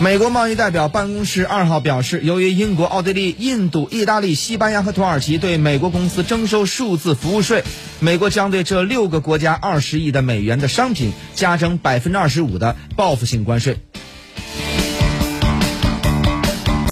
美国贸易代表办公室二号表示由于英国奥地利印度意大利西班牙和土耳其对美国公司征收数字服务税美国将对这六个国家二十亿的美元的商品加征百分之二十五的报复性关税。